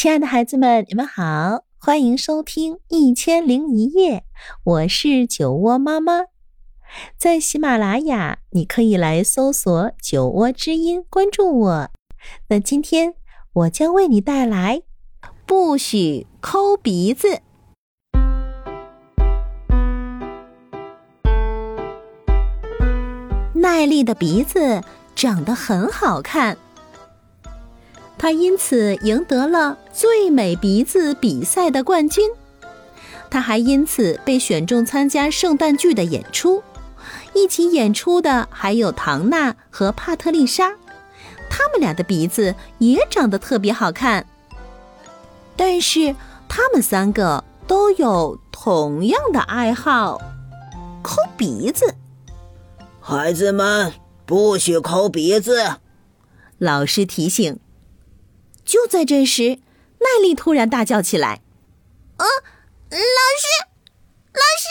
亲爱的孩子们，你们好，欢迎收听《一千零一夜》，我是酒窝妈妈。在喜马拉雅，你可以来搜索“酒窝之音”，关注我。那今天我将为你带来“不许抠鼻子”。奈丽的鼻子长得很好看。她因此赢得了最美鼻子比赛的冠军，他还因此被选中参加圣诞剧的演出。一起演出的还有唐娜和帕特丽莎，他们俩的鼻子也长得特别好看。但是他们三个都有同样的爱好——抠鼻子。孩子们，不许抠鼻子！老师提醒。就在这时，奈丽突然大叫起来：“啊，老师，老师！”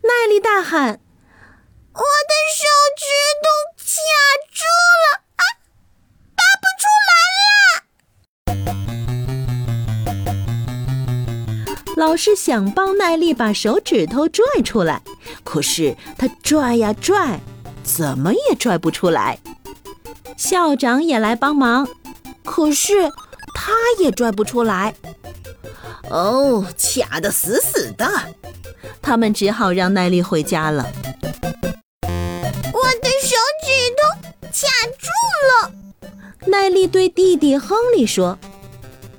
奈丽大喊：“我的手指头卡住了啊，拔不出来啦！”老师想帮奈丽把手指头拽出来，可是他拽呀拽，怎么也拽不出来。校长也来帮忙。可是，他也拽不出来。哦，卡得死死的，他们只好让奈丽回家了。我的手指头卡住了。奈丽对弟弟亨利说：“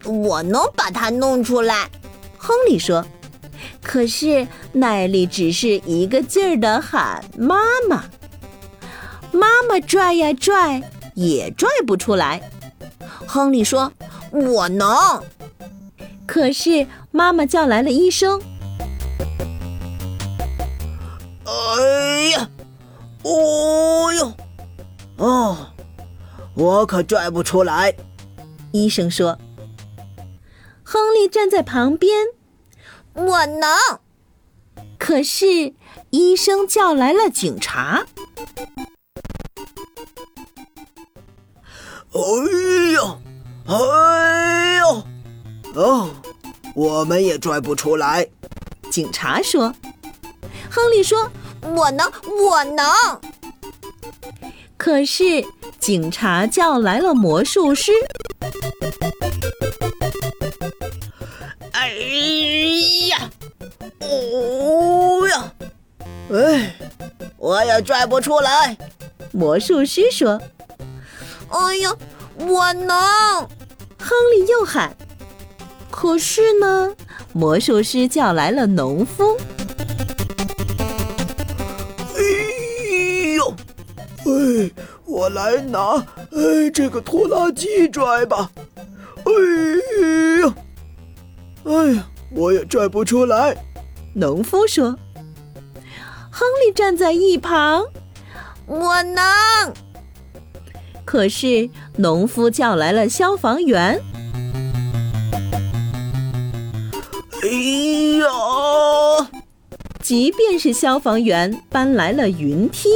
我能把它弄出来。”亨利说：“可是奈丽只是一个劲儿的喊妈妈，妈妈拽呀拽，也拽不出来。”亨利说：“我能。”可是妈妈叫来了医生。哎呀，哦哟，哦，我可拽不出来。医生说。亨利站在旁边：“我能。”可是医生叫来了警察。我们也拽不出来。警察说：“亨利说，我能，我能。”可是警察叫来了魔术师。哎呀！哦呀！哎，我也拽不出来。魔术师说。哎呀，我能！亨利又喊。可是呢，魔术师叫来了农夫。哎呦，哎，我来拿哎这个拖拉机拽吧。哎呦，哎呀，我也拽不出来。农夫说。亨利站在一旁。我能。可是，农夫叫来了消防员。哎呀！即便是消防员搬来了云梯，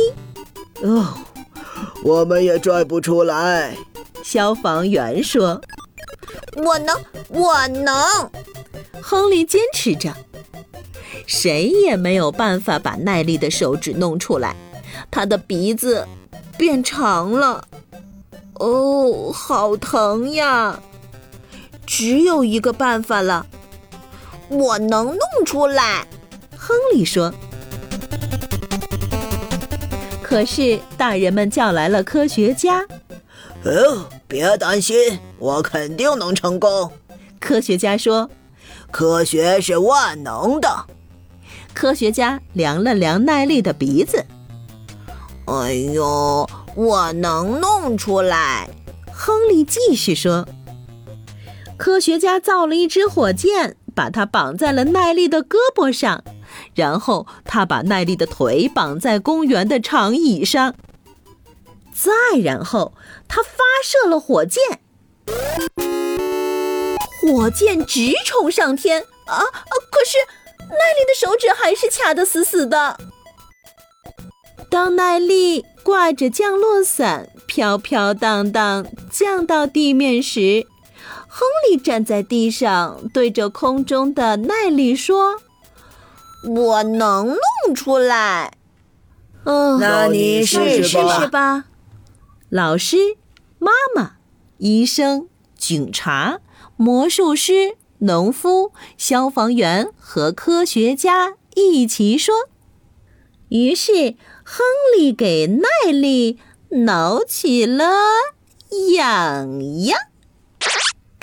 哦，我们也拽不出来。消防员说：“我能，我能。”亨利坚持着。谁也没有办法把耐力的手指弄出来，他的鼻子变长了。哦，好疼呀！只有一个办法了，我能弄出来。亨利说。可是大人们叫来了科学家。哦，别担心，我肯定能成功。科学家说：“科学是万能的。”科学家量了量耐力的鼻子。哎呦！我能弄出来，亨利继续说。科学家造了一只火箭，把它绑在了奈丽的胳膊上，然后他把奈丽的腿绑在公园的长椅上，再然后他发射了火箭，火箭直冲上天啊啊！可是奈丽的手指还是卡得死死的。当奈丽。挂着降落伞，飘飘荡荡降到地面时，亨利站在地上，对着空中的奈利说：“我能弄出来。”嗯，那你试试吧。老师、妈妈、医生、警察、魔术师、农夫、消防员和科学家一起说。于是，亨利给奈利挠起了痒痒。